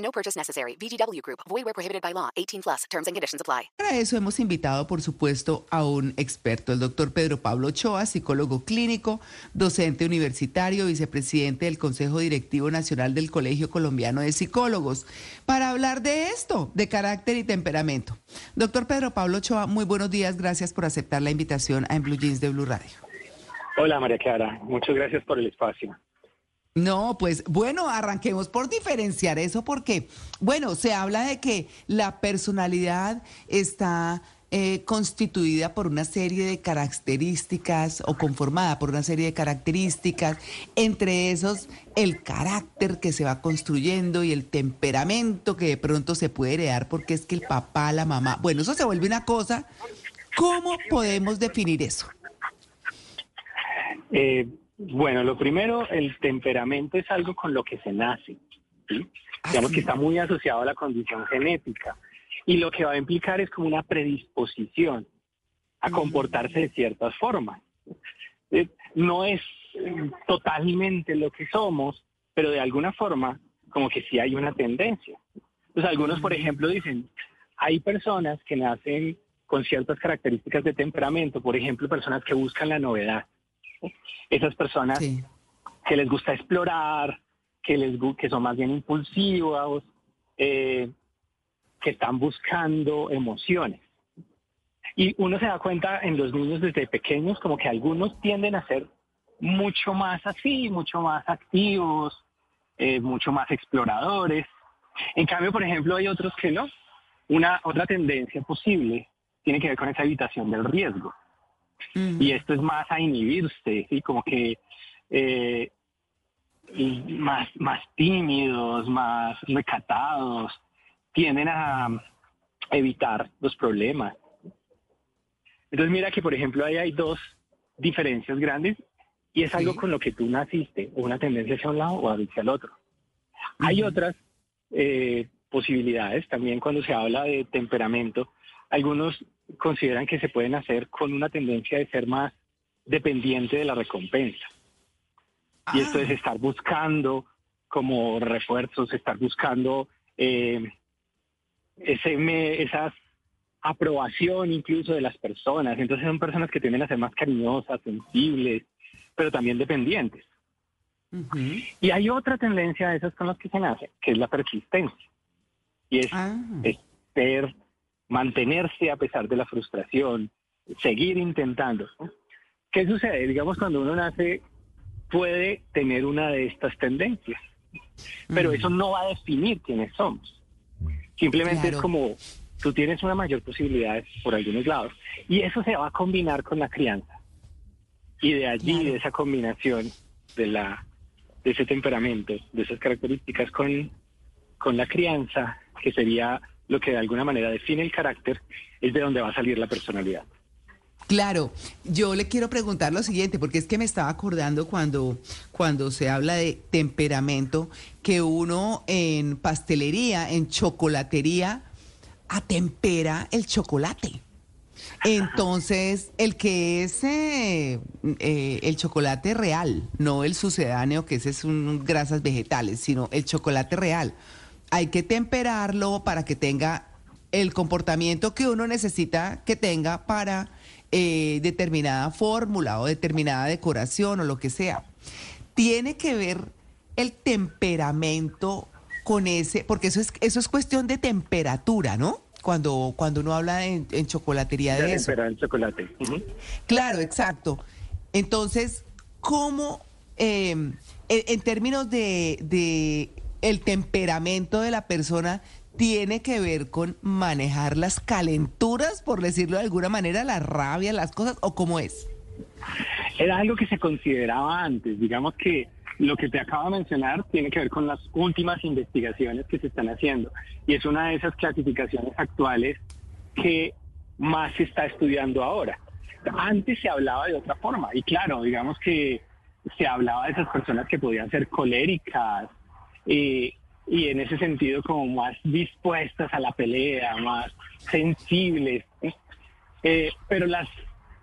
No purchase necessary. VGW Group. Void where prohibited by law. 18 plus. Terms and conditions apply. Para eso hemos invitado, por supuesto, a un experto, el doctor Pedro Pablo Ochoa, psicólogo clínico, docente universitario, vicepresidente del Consejo Directivo Nacional del Colegio Colombiano de Psicólogos, para hablar de esto, de carácter y temperamento. Doctor Pedro Pablo Ochoa, muy buenos días. Gracias por aceptar la invitación a En Blue Jeans de Blue Radio. Hola María Clara, muchas gracias por el espacio. No, pues bueno, arranquemos por diferenciar eso porque, bueno, se habla de que la personalidad está eh, constituida por una serie de características o conformada por una serie de características, entre esos el carácter que se va construyendo y el temperamento que de pronto se puede heredar porque es que el papá, la mamá, bueno, eso se vuelve una cosa. ¿Cómo podemos definir eso? Eh, bueno, lo primero, el temperamento es algo con lo que se nace. ¿sí? Digamos que está muy asociado a la condición genética. Y lo que va a implicar es como una predisposición a comportarse de ciertas formas. Eh, No es eh, totalmente lo que somos, pero de alguna forma como que sí hay una tendencia. Entonces algunos, por ejemplo, dicen, hay personas que nacen con ciertas características de temperamento, por ejemplo, personas que buscan la novedad. Esas personas Sí. que les gusta explorar, que, les, que son más bien impulsivos, eh, que están buscando emociones. Y uno se da cuenta en los niños desde pequeños como que algunos tienden a ser mucho más así, mucho más activos, eh, mucho más exploradores. En cambio, por ejemplo, hay otros que no. Una otra tendencia posible tiene que ver con esa evitación del riesgo. Mm. Y esto es más a inhibirse, ¿sí? Como que eh, más, más tímidos, más recatados, tienden a evitar los problemas. Entonces mira que, por ejemplo, ahí hay dos diferencias grandes y es algo con lo que tú naciste, o una tendencia hacia un lado o hacia el otro. Hay otras eh, posibilidades también cuando se habla de temperamento. Algunos consideran que se pueden hacer con una tendencia de ser más dependiente de la recompensa. Y esto Ah. es estar buscando como refuerzos, estar buscando eh, ese me- esa aprobación incluso de las personas. Entonces son personas que tienden a ser más cariñosas, sensibles, pero también dependientes. Y hay otra tendencia de esas con las que se nace, que es la persistencia. Y es, Ah. es ser, mantenerse a pesar de la frustración, seguir intentando. ¿no? ¿Qué sucede? Digamos, cuando uno nace, puede tener una de estas tendencias, pero Mm. eso no va a definir quiénes somos. Simplemente Claro. es como tú tienes una mayor posibilidad por algunos lados. Y eso se va a combinar con la crianza. Y de allí, Claro. de esa combinación de la de ese temperamento, de esas características con, con la crianza, que sería lo que de alguna manera define el carácter, es de donde va a salir la personalidad. Claro, yo le quiero preguntar lo siguiente, porque es que me estaba acordando cuando, cuando se habla de temperamento, que uno en pastelería, en chocolatería, atempera el chocolate. Entonces, el que es eh, eh, el chocolate real, no el sucedáneo, que ese es un grasas vegetales, sino el chocolate real, hay que temperarlo para que tenga el comportamiento que uno necesita que tenga para eh, determinada fórmula o determinada decoración o lo que sea. Tiene que ver el temperamento con ese, porque eso es, eso es cuestión de temperatura, ¿no? Cuando, cuando uno habla en, en chocolatería de De eso. temperar el chocolate. Claro, exacto. Entonces, ¿cómo, eh, en, en términos de, de el temperamento de la persona, tiene que ver con manejar las calenturas, por decirlo de alguna manera, la rabia, las cosas, o cómo es? Era algo que se consideraba antes, digamos que lo que te acabo de mencionar tiene que ver con las últimas investigaciones que se están haciendo y es una de esas clasificaciones actuales que más se está estudiando ahora. Antes se hablaba de otra forma y claro, digamos que se hablaba de esas personas que podían ser coléricas eh, y en ese sentido como más dispuestas a la pelea, más sensibles. Eh, pero las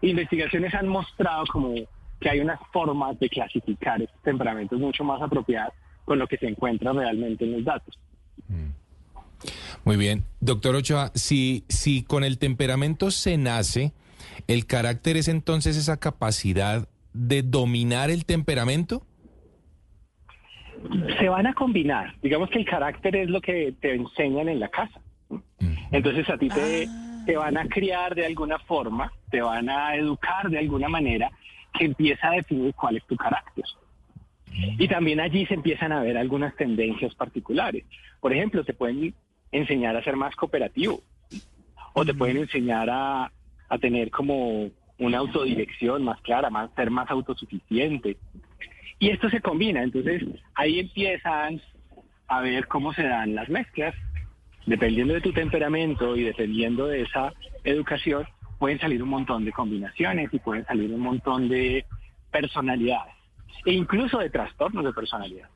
investigaciones han mostrado como que hay unas formas de clasificar estos temperamentos mucho más apropiadas con lo que se encuentra realmente en los datos. Mm. Muy bien. Doctor Ochoa, si, si con el temperamento se nace, ¿el carácter es entonces esa capacidad de dominar el temperamento? Se van a combinar. Digamos que el carácter es lo que te enseñan en la casa. Entonces a ti te, te van a criar de alguna forma, te van a educar de alguna manera que empieza a definir cuál es tu carácter. Y también allí se empiezan a ver algunas tendencias particulares. Por ejemplo, te pueden enseñar a ser más cooperativo o te pueden enseñar a, a tener como una autodirección más clara, más ser más autosuficiente. Y esto se combina, entonces ahí empiezan a ver cómo se dan las mezclas. Dependiendo de tu temperamento y dependiendo de esa educación, pueden salir un montón de combinaciones y pueden salir un montón de personalidades e incluso de trastornos de personalidad.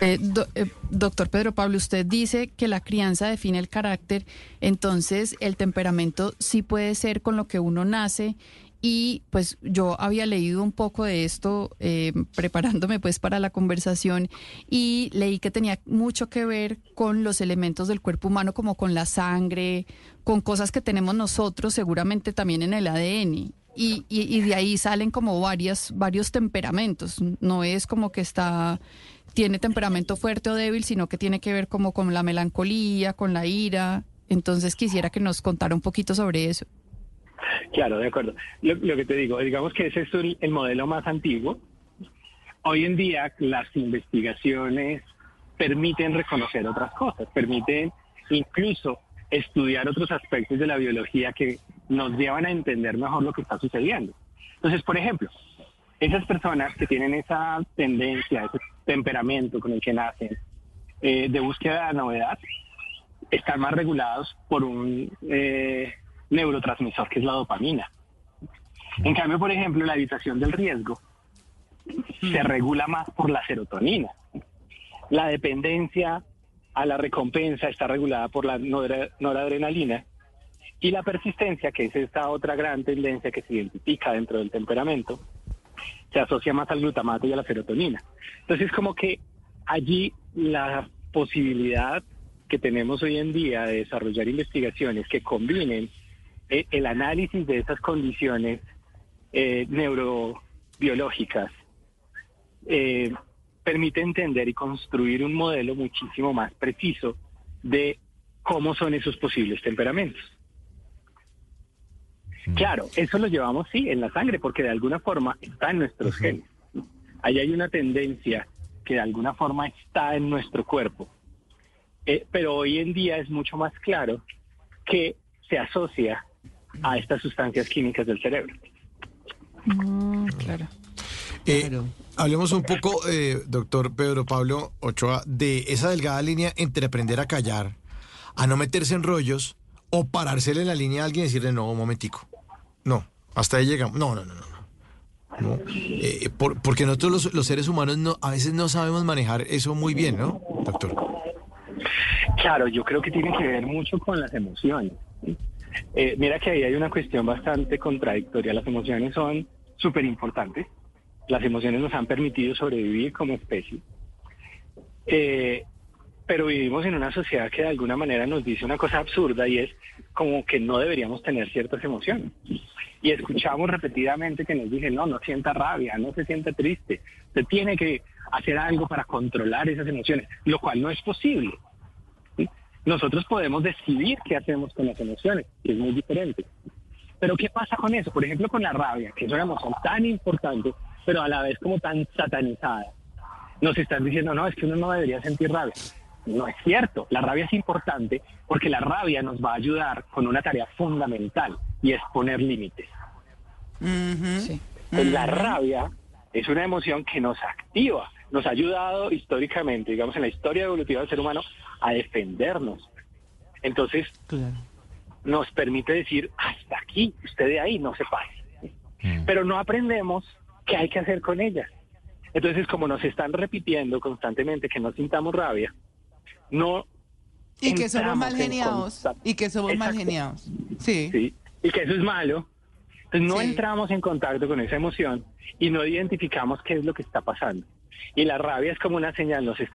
Eh, eh, doctor Pedro Pablo, usted dice que la crianza define el carácter, entonces el temperamento sí puede ser con lo que uno nace y pues yo había leído un poco de esto eh, preparándome pues para la conversación y leí que tenía mucho que ver con los elementos del cuerpo humano como con la sangre, con cosas que tenemos nosotros seguramente también en el ADN. Y, y, de ahí salen como varias, varios temperamentos. No es como que está, tiene temperamento fuerte o débil, sino que tiene que ver como con la melancolía, con la ira. Entonces quisiera que nos contara un poquito sobre eso. Claro, de acuerdo. Lo, que te digo, digamos que ese es el, modelo más antiguo. Hoy en día las investigaciones permiten reconocer otras cosas, permiten incluso estudiar otros aspectos de la biología que nos llevan a entender mejor lo que está sucediendo. Entonces, por ejemplo, esas personas que tienen esa tendencia, ese temperamento con el que nacen, eh, de búsqueda de novedad, están más regulados por un eh, neurotransmisor que es la dopamina. En cambio, por ejemplo, la evitación del riesgo se regula más por la serotonina. La dependencia a la recompensa está regulada por la noradrenalina y la persistencia, que es esta otra gran tendencia que se identifica dentro del temperamento, se asocia más al glutamato y a la serotonina. Entonces, como que allí la posibilidad que tenemos hoy en día de desarrollar investigaciones que combinen eh, el análisis de esas condiciones eh, neurobiológicas eh, permite entender y construir un modelo muchísimo más preciso de cómo son esos posibles temperamentos. Mm. Claro, eso lo llevamos sí en la sangre porque de alguna forma está en nuestros genes. Ahí hay una tendencia que de alguna forma está en nuestro cuerpo. pero hoy en día es mucho más claro que se asocia a estas sustancias químicas del cerebro. Mm, claro. Eh, hablemos un poco, eh, doctor Pedro Pablo Ochoa, de esa delgada línea entre aprender a callar, a no meterse en rollos o parársele en la línea a alguien y decirle, no, un momentico. No, hasta ahí llegamos. No, no, no, no. no. Eh, porque nosotros los, los, seres humanos no, a veces no sabemos manejar eso muy bien, ¿no, doctor? Claro, yo creo que tiene que ver mucho con las emociones. Eh, mira que ahí hay una cuestión bastante contradictoria. Las emociones son súper importantes. Las emociones nos han permitido sobrevivir como especie. Eh, pero vivimos en una sociedad que de alguna manera nos dice una cosa absurda y es como que no deberíamos tener ciertas emociones. Y escuchamos repetidamente que nos dicen, no, no sienta rabia, no se sienta triste, se tiene que hacer algo para controlar esas emociones, lo cual no es posible nosotros podemos decidir qué hacemos con las emociones, y es muy diferente. Pero ¿qué pasa con eso? Por ejemplo, con la rabia, que es una emoción tan importante, pero a la vez como tan satanizada. Nos están diciendo, no, es que uno no debería sentir rabia. No es cierto, la rabia es importante porque la rabia nos va a ayudar con una tarea fundamental y es poner límites. Pues la rabia es una emoción que nos activa, nos ha ayudado históricamente, digamos, en la historia evolutiva del ser humano, a defendernos. Entonces, nos permite decir, hasta aquí, usted de ahí no se pase. Pero no aprendemos qué hay que hacer con ella. Entonces, como nos están repitiendo constantemente que no sintamos rabia, no... Y que somos mal en geniados. Y que somos mal Exacto. geniados. Sí. Sí, y que eso es malo. Entonces no Sí. entramos en contacto con esa emoción y no identificamos qué es lo que está pasando. Y la rabia es como una señal, nos está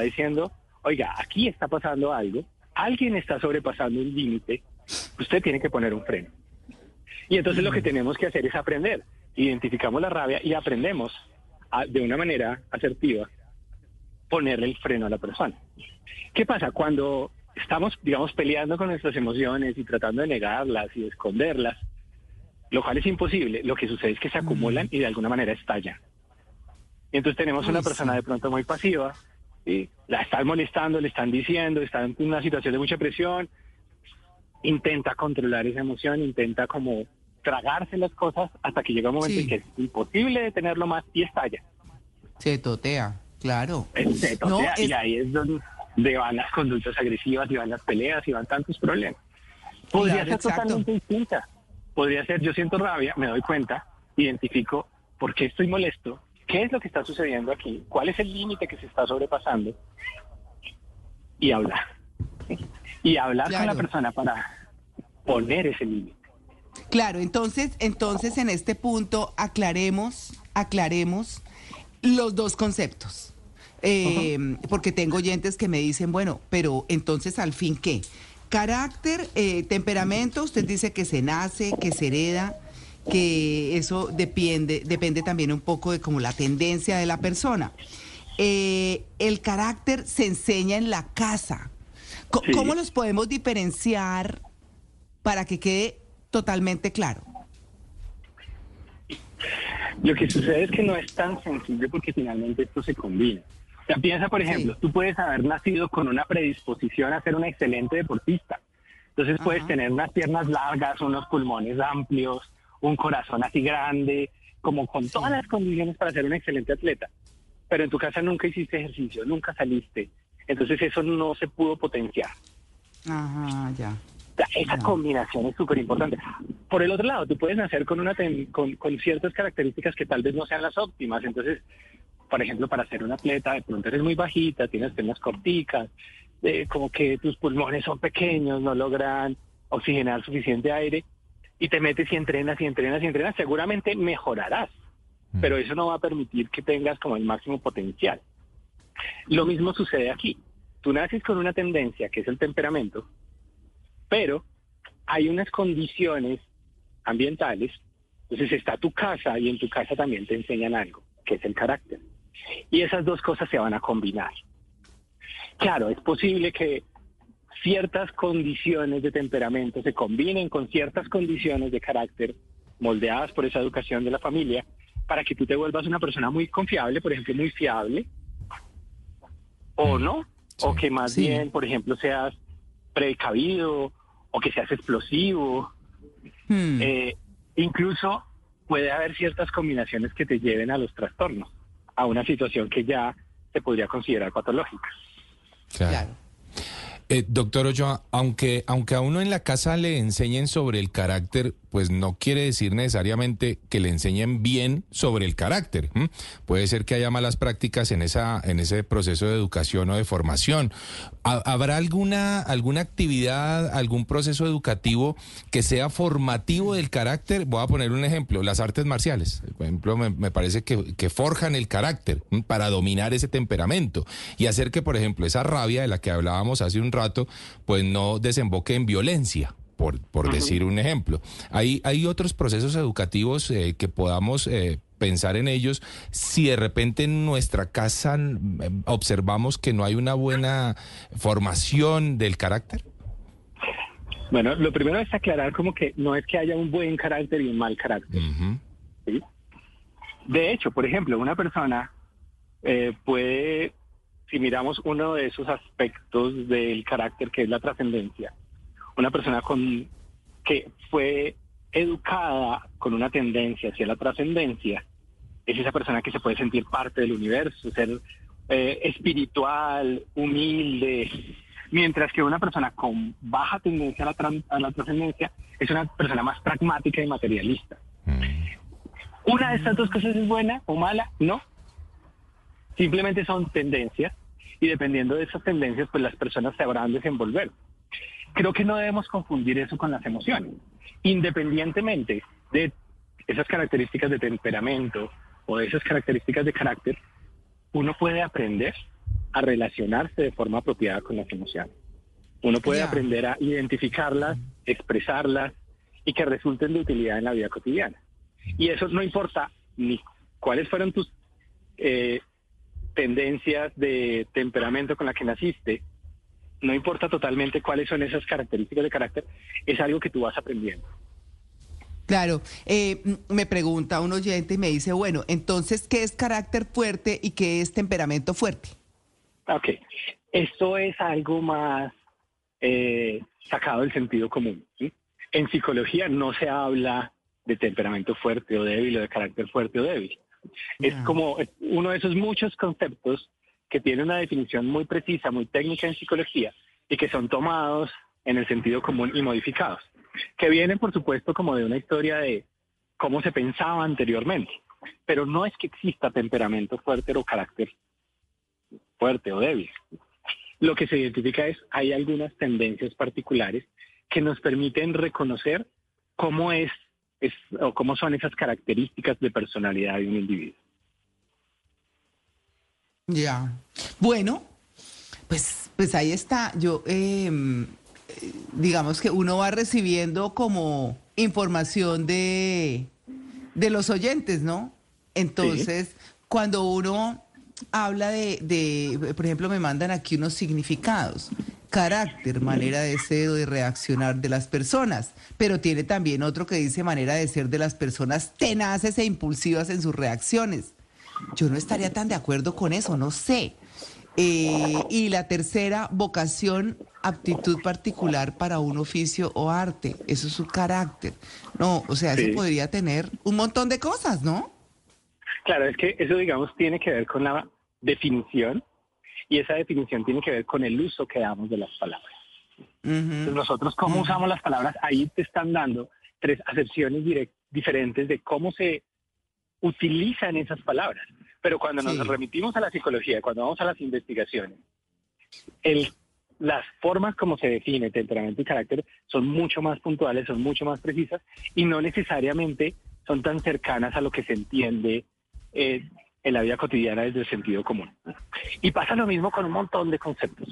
Diciendo, oiga, aquí está pasando algo, alguien está sobrepasando un límite, usted tiene que poner un freno. Y entonces lo que tenemos que hacer es aprender. Identificamos la rabia y aprendemos a, de una manera asertiva ponerle el freno a la persona. ¿Qué pasa? Cuando estamos, digamos, peleando con nuestras emociones y tratando de negarlas y de esconderlas, lo cual es imposible, lo que sucede es que se acumulan y de alguna manera estallan. Y entonces tenemos una persona de pronto muy pasiva, y la están molestando, le están diciendo, está en una situación de mucha presión, intenta controlar esa emoción, intenta como tragarse las cosas hasta que llega un momento Sí. en que es imposible detenerlo más y estalla. Se totea, claro. Se No, totea, es- Y ahí es donde van las conductas agresivas, y van las peleas, y van tantos problemas. Podría Claro, ser exacto. totalmente distinta. Podría ser, yo siento rabia, me doy cuenta, identifico por qué estoy molesto, qué es lo que está sucediendo aquí, cuál es el límite que se está sobrepasando, y hablar. Y hablar con la persona para poner ese límite. Claro, entonces, entonces en este punto aclaremos, aclaremos los dos conceptos. Eh, Porque tengo oyentes que me dicen, bueno, pero entonces al fin qué? Carácter, eh, temperamento, usted dice que se nace, que se hereda, que eso depende, depende también un poco de como la tendencia de la persona. Eh, el carácter se enseña en la casa. Sí. ¿Cómo los podemos diferenciar para que quede totalmente claro? Lo que sucede es que no es tan sencillo porque finalmente esto se combina. O sea, piensa, por ejemplo, Sí. tú puedes haber nacido con una predisposición a ser un excelente deportista. Entonces puedes tener unas piernas largas, unos pulmones amplios, un corazón así grande, como con todas las condiciones para ser un excelente atleta. Pero en tu casa nunca hiciste ejercicio, nunca saliste. Entonces eso no se pudo potenciar. Ajá, ya. Esa combinación es súper importante. Por el otro lado, tú puedes nacer con, una con, con ciertas características que tal vez no sean las óptimas. Entonces, por ejemplo, para ser un atleta, de pronto eres muy bajita, tienes piernas corticas, eh, como que tus pulmones son pequeños, no logran oxigenar suficiente aire, y te metes y entrenas y entrenas y entrenas, seguramente mejorarás, pero eso no va a permitir que tengas como el máximo potencial. Lo mismo sucede aquí. Tú naces con una tendencia, que es el temperamento, pero hay unas condiciones ambientales, entonces está tu casa y en tu casa también te enseñan algo, que es el carácter. Y esas dos cosas se van a combinar. Claro, es posible que ciertas condiciones de temperamento se combinen con ciertas condiciones de carácter moldeadas por esa educación de la familia para que tú te vuelvas una persona muy confiable, por ejemplo, muy fiable, o no, o que más Sí. bien, por ejemplo, seas precavido o que seas explosivo. Hmm. Eh, incluso puede haber ciertas combinaciones que te lleven a los trastornos, a una situación que ya se podría considerar patológica. claro. Eh, doctor Ochoa, aunque, aunque a uno en la casa le enseñen sobre el carácter, pues no quiere decir necesariamente que le enseñen bien sobre el carácter. Puede ser que haya malas prácticas en, esa, en ese proceso de educación o de formación. ¿Ha- ¿Habrá alguna, alguna actividad, algún proceso educativo que sea formativo del carácter? Voy a poner un ejemplo, las artes marciales. Por ejemplo, me, me parece que, forjan el carácter para dominar ese temperamento y hacer que, por ejemplo, esa rabia de la que hablábamos hace un rato, pues no desemboque en violencia. Por, por decir un ejemplo. ¿Hay, ¿Hay otros procesos educativos eh, que podamos eh, pensar en ellos si de repente en nuestra casa mm, observamos que no hay una buena formación del carácter? Bueno, lo primero es aclarar como que no es que haya un buen carácter y un mal carácter. ¿sí? De hecho, por ejemplo, una persona eh, puede, si miramos uno de esos aspectos del carácter que es la trascendencia, una persona con que fue educada con una tendencia hacia la trascendencia, es esa persona que se puede sentir parte del universo, ser eh, espiritual, humilde, mientras que una persona con baja tendencia a la, a la trascendencia es una persona más pragmática y materialista. ¿Una de estas dos cosas es buena o mala? No. Simplemente son tendencias y dependiendo de esas tendencias, pues las personas se habrán desenvolver. Creo que no debemos confundir eso con las emociones. Independientemente de esas características de temperamento o de esas características de carácter, uno puede aprender a relacionarse de forma apropiada con las emociones. Uno puede aprender a identificarlas, expresarlas y que resulten de utilidad en la vida cotidiana. Y eso no importa ni cuáles fueron tus eh, tendencias de temperamento con la que naciste, no importa totalmente cuáles son esas características de carácter, es algo que tú vas aprendiendo. Claro, eh, me pregunta un oyente y me dice, bueno, entonces, ¿qué es carácter fuerte y qué es temperamento fuerte? Ok, esto es algo más eh, sacado del sentido común. En psicología no se habla de temperamento fuerte o débil o de carácter fuerte o débil. Es como uno de esos muchos conceptos que tiene una definición muy precisa, muy técnica en psicología y que son tomados en el sentido común y modificados, que vienen por supuesto como de una historia de cómo se pensaba anteriormente, pero no es que exista temperamento fuerte o carácter fuerte o débil. Lo que se identifica es hay algunas tendencias particulares que nos permiten reconocer cómo es es, o cómo son esas características de personalidad de un individuo. Ya. Bueno, pues, pues ahí está. Yo, em, digamos que uno va recibiendo como información de, de los oyentes, ¿no? Entonces, cuando uno habla de, de, por ejemplo, me mandan aquí unos significados carácter, manera de ser o de reaccionar de las personas, pero tiene también otro que dice manera de ser de las personas tenaces e impulsivas en sus reacciones. Yo no estaría tan de acuerdo con eso, no sé. Eh, y la tercera, vocación, aptitud particular para un oficio o arte. Eso es su carácter. No, o sea, eso podría tener un montón de cosas, ¿no? Claro, es que eso, digamos, tiene que ver con la definición y esa definición tiene que ver con el uso que damos de las palabras. nosotros, ¿cómo usamos las palabras? Ahí te están dando tres acepciones diferentes de cómo se utilizan esas palabras. Pero cuando nos remitimos a la psicología, cuando vamos a las investigaciones, el, las formas como se define temperamento y carácter son mucho más puntuales, son mucho más precisas y no necesariamente son tan cercanas a lo que se entiende eh, en la vida cotidiana desde el sentido común. Y pasa lo mismo con un montón de conceptos.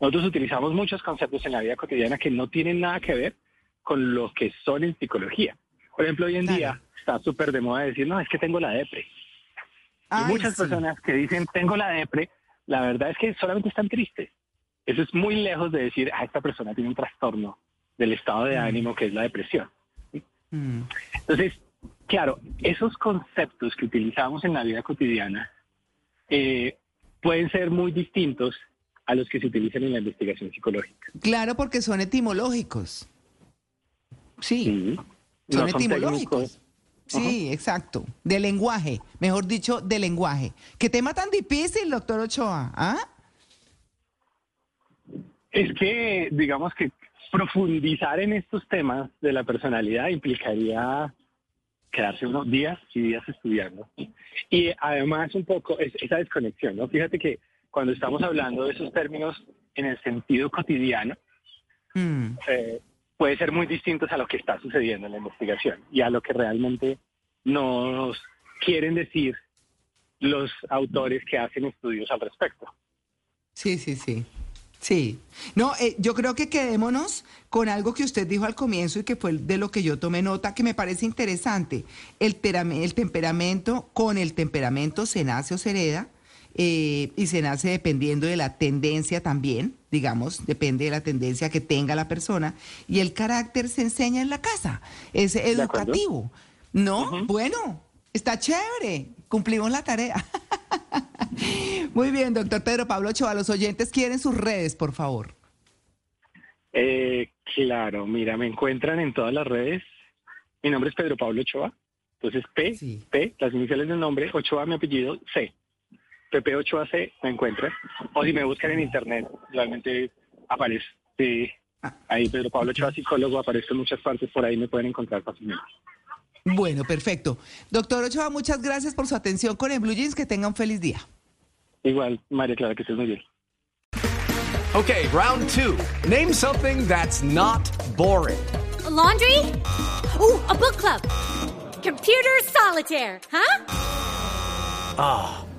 Nosotros utilizamos muchos conceptos en la vida cotidiana que no tienen nada que ver con lo que son en psicología. Por ejemplo, hoy en día está súper de moda decir, no, es que tengo la depre. y muchas personas que dicen, tengo la depre, la verdad es que solamente están tristes. Eso es muy lejos de decir, ah, esta persona tiene un trastorno del estado de mm. ánimo que es la depresión. Mm. Entonces, claro, esos conceptos que utilizamos en la vida cotidiana eh, pueden ser muy distintos a los que se utilizan en la investigación psicológica. Claro, porque son etimológicos. Sí, son etimológicos. Sí, exacto. De lenguaje, mejor dicho, de lenguaje. ¿Qué tema tan difícil, doctor Ochoa? ¿Ah? Es que, digamos que profundizar en estos temas de la personalidad implicaría quedarse unos días y días estudiando. Y además un poco esa desconexión, ¿no? Fíjate que cuando estamos hablando de esos términos en el sentido cotidiano, mm. eh, puede ser muy distintos a lo que está sucediendo en la investigación y a lo que realmente nos quieren decir los autores que hacen estudios al respecto. Sí, sí, sí. Sí. No, eh, yo creo que quedémonos con algo que usted dijo al comienzo y que fue de lo que yo tomé nota, que me parece interesante. El, el temperamento, con el temperamento se nace o se hereda, eh, y se nace dependiendo de la tendencia también, digamos, depende de la tendencia que tenga la persona, y el carácter se enseña en la casa, es educativo. ¿No? Bueno, está chévere, cumplimos la tarea. Muy bien, doctor Pedro Pablo Ochoa, los oyentes quieren sus redes, por favor. Eh, claro, mira, me encuentran en todas las redes. Mi nombre es Pedro Pablo Ochoa. Entonces, P, P, las iniciales del nombre, Ochoa, mi apellido, C. PP Ochoa C, me encuentran. O si me buscan en internet, realmente aparece. Sí, ahí Pedro Pablo Ochoa, psicólogo, aparece en muchas partes, por ahí me pueden encontrar fácilmente. Bueno, perfecto. Doctor Ochoa, muchas gracias por su atención con el Blue Jeans. Que tenga un feliz día. Igual, María Clara, que estés muy bien. Okay, round two. Name something that's not boring. laundry? Ooh, a book club. Computer solitaire, huh? Ah, oh,